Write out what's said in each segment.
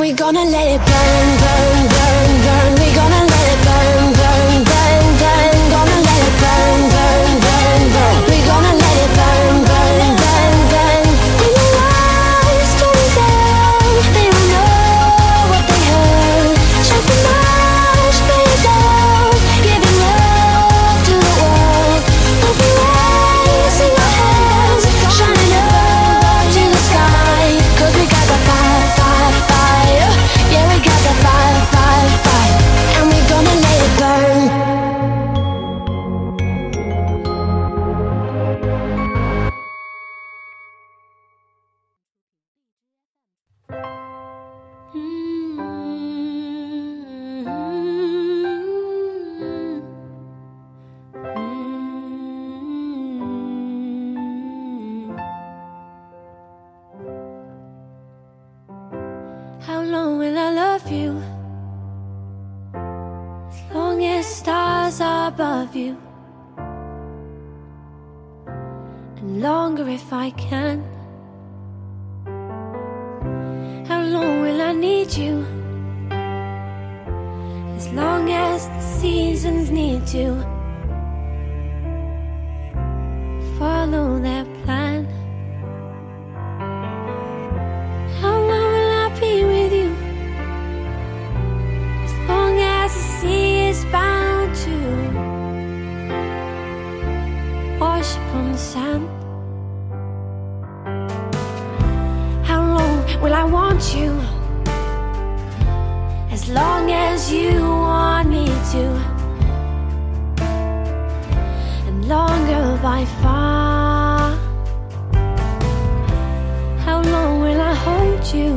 we gonna let it burn, burn, burn. you. And longer if I can. you.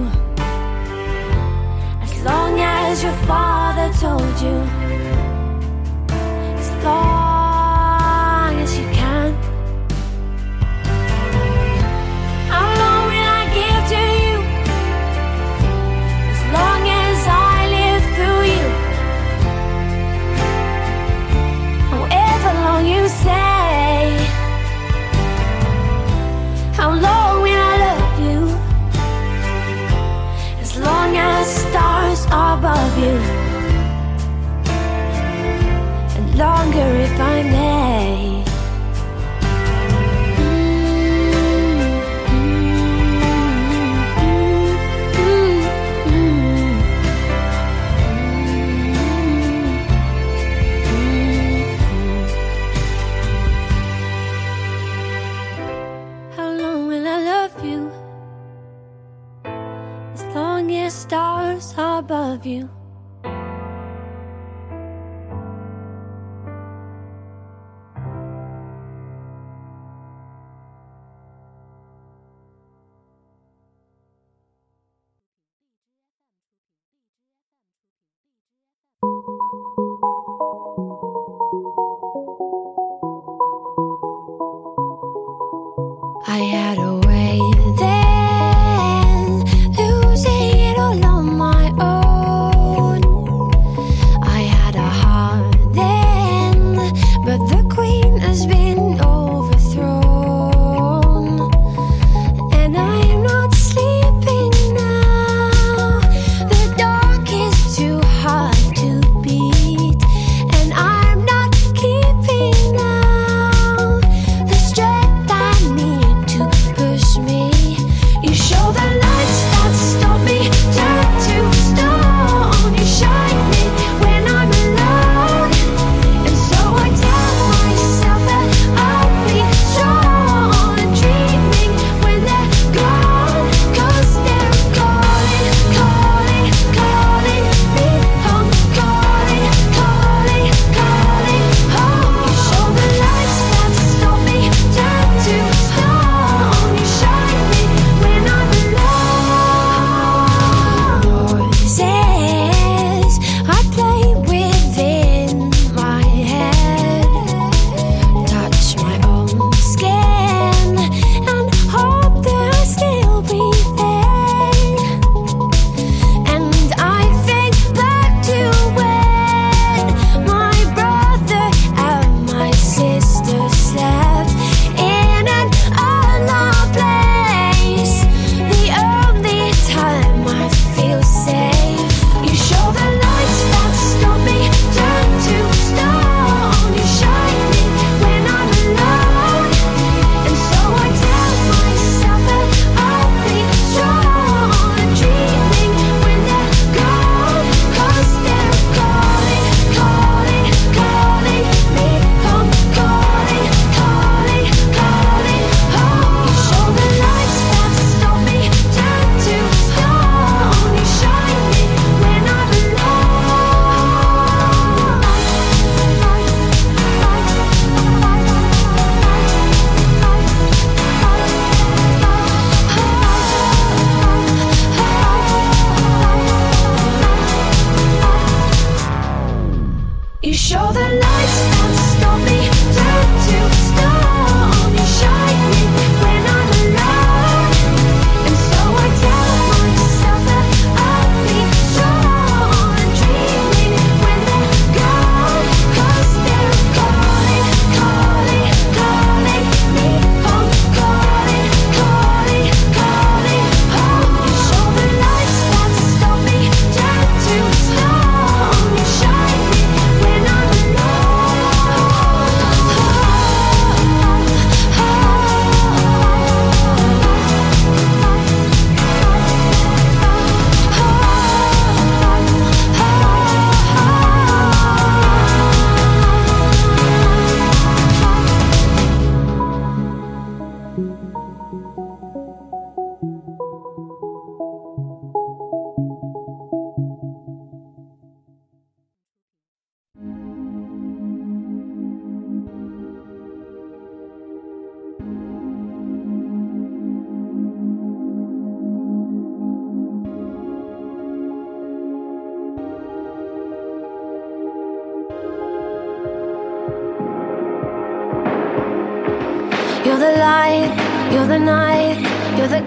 As long as your father told you. As long I had a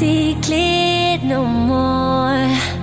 see clear no more.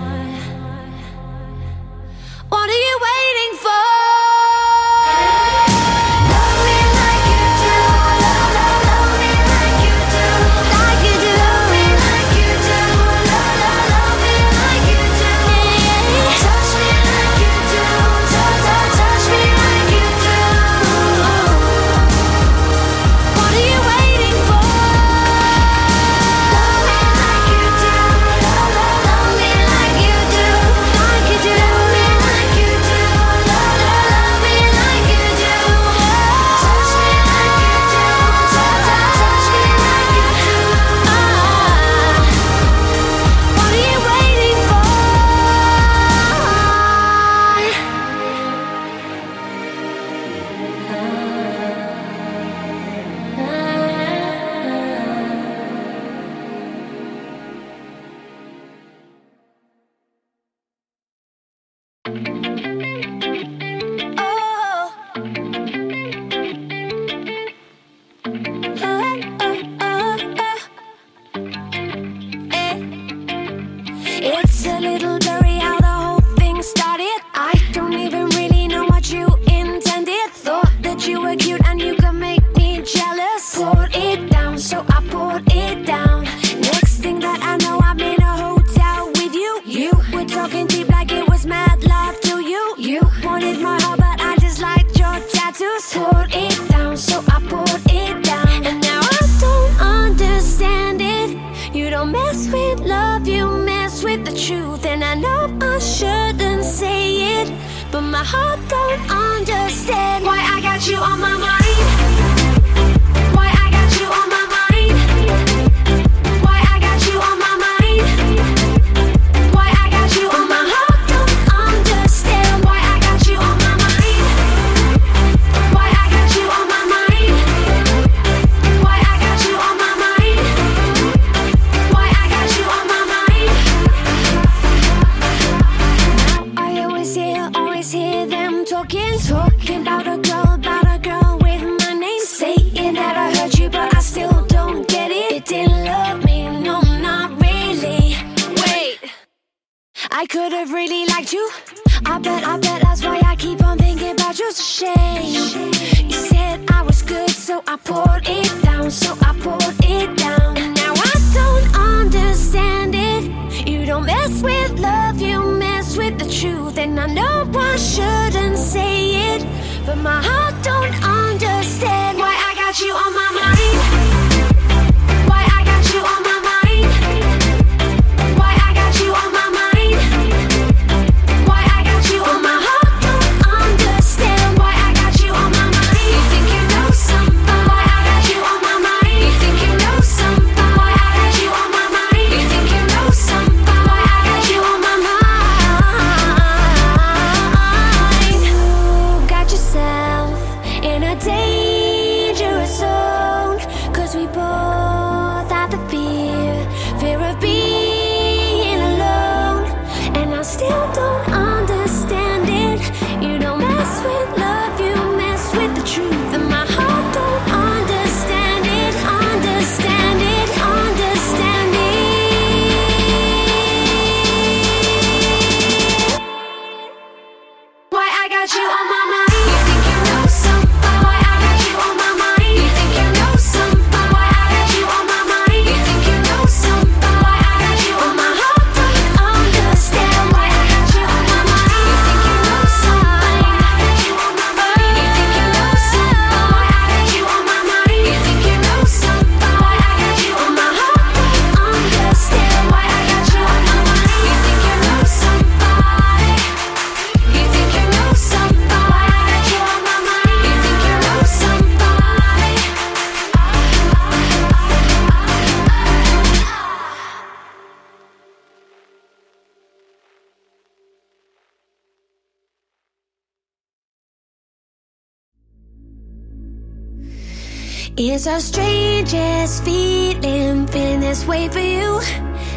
It's our strangest feeling, feeling this way for you.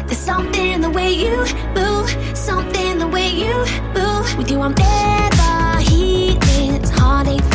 There's something the way you move, something the way you move. With you, I'm ever healing, it's heartache.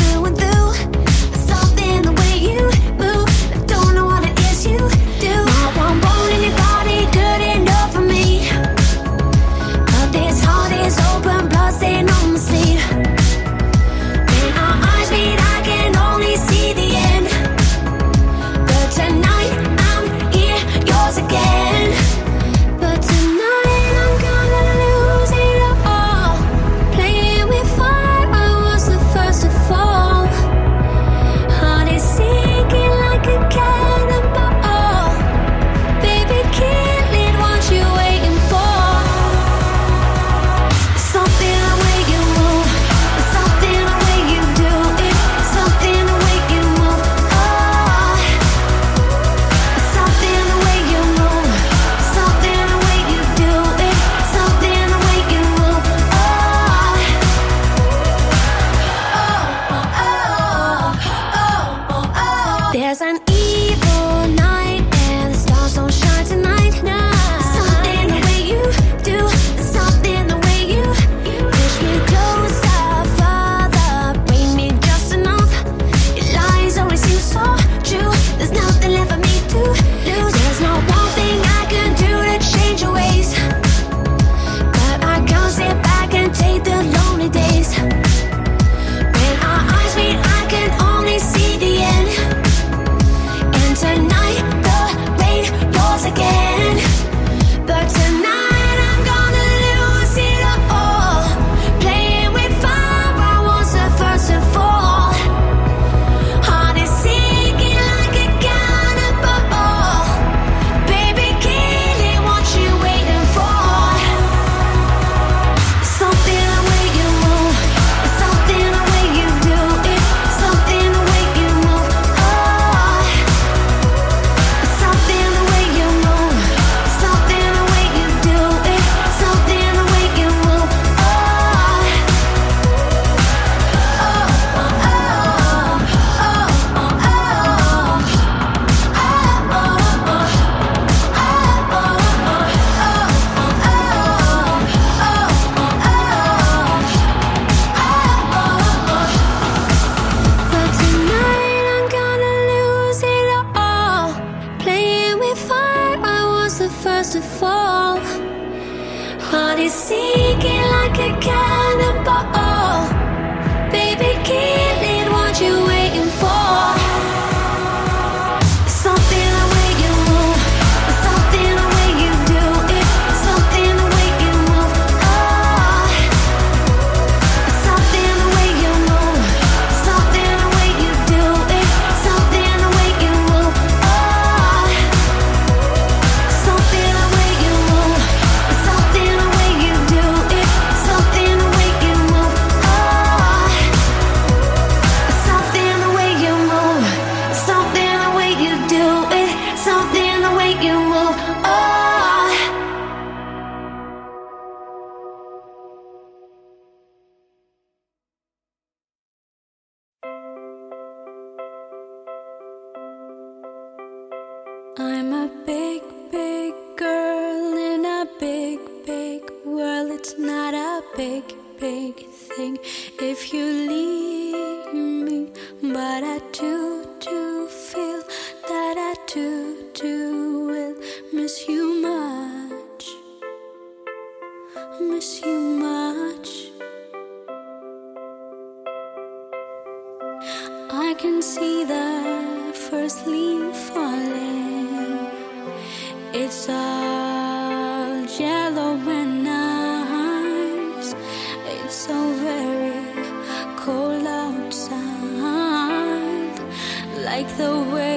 like the way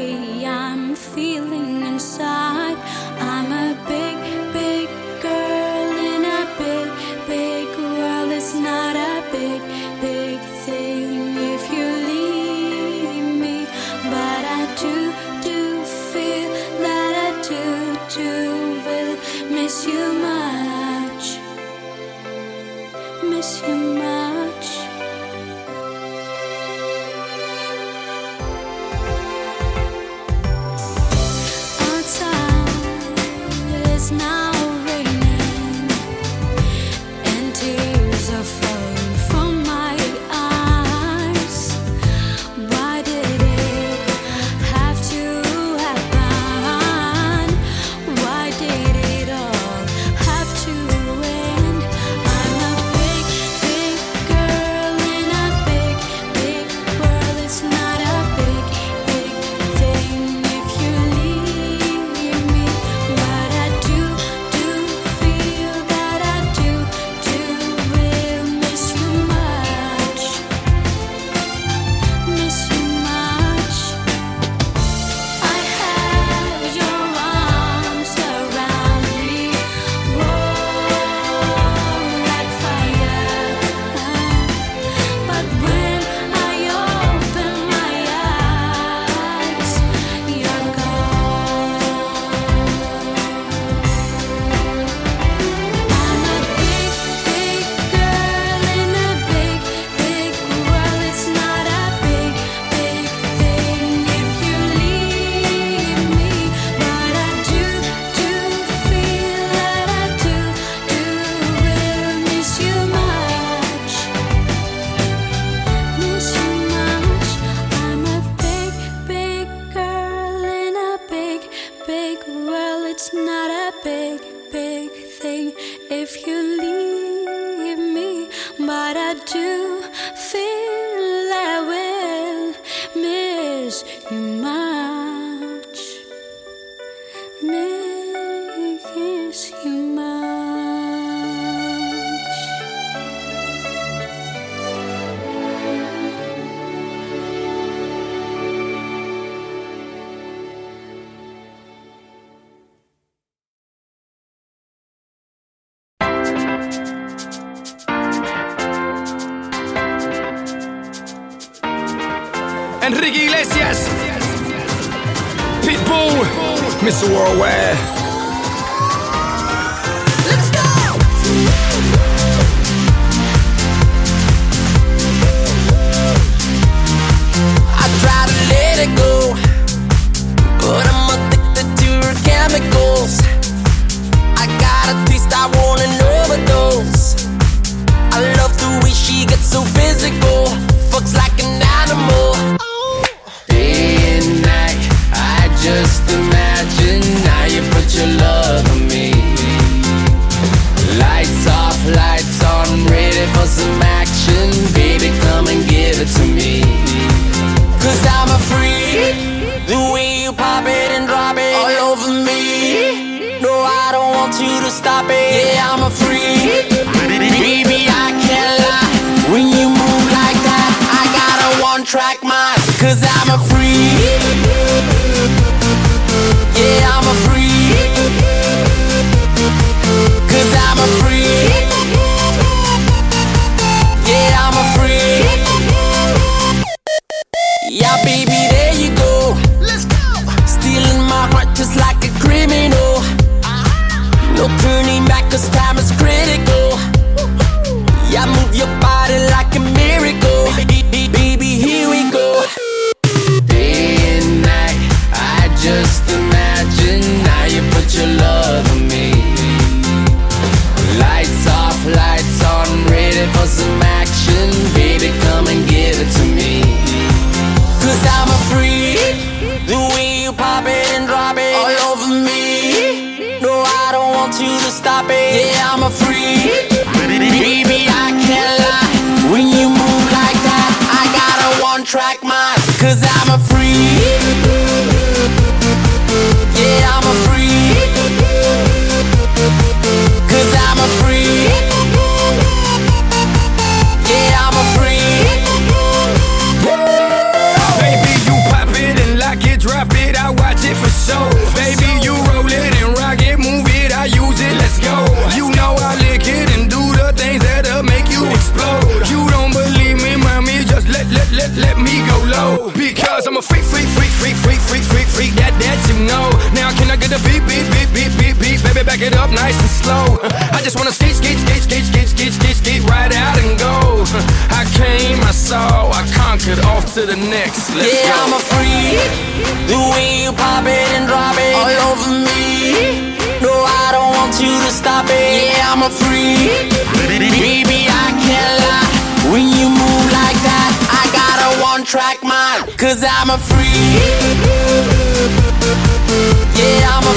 Mr. baby, back it up nice and slow. I just wanna skate, skate, skate, skate, skate, skate, skate, skate right out and go. I came, I saw, I conquered, off to the next. Let's yeah, go. I'm a freak. The way you pop it and drop it all over me. No, I don't want you to stop it. Yeah, I'm a freak. Baby, I can't lie. When you move like that, I got a one track mind. Cause I'm a freak. Yeah, I'm a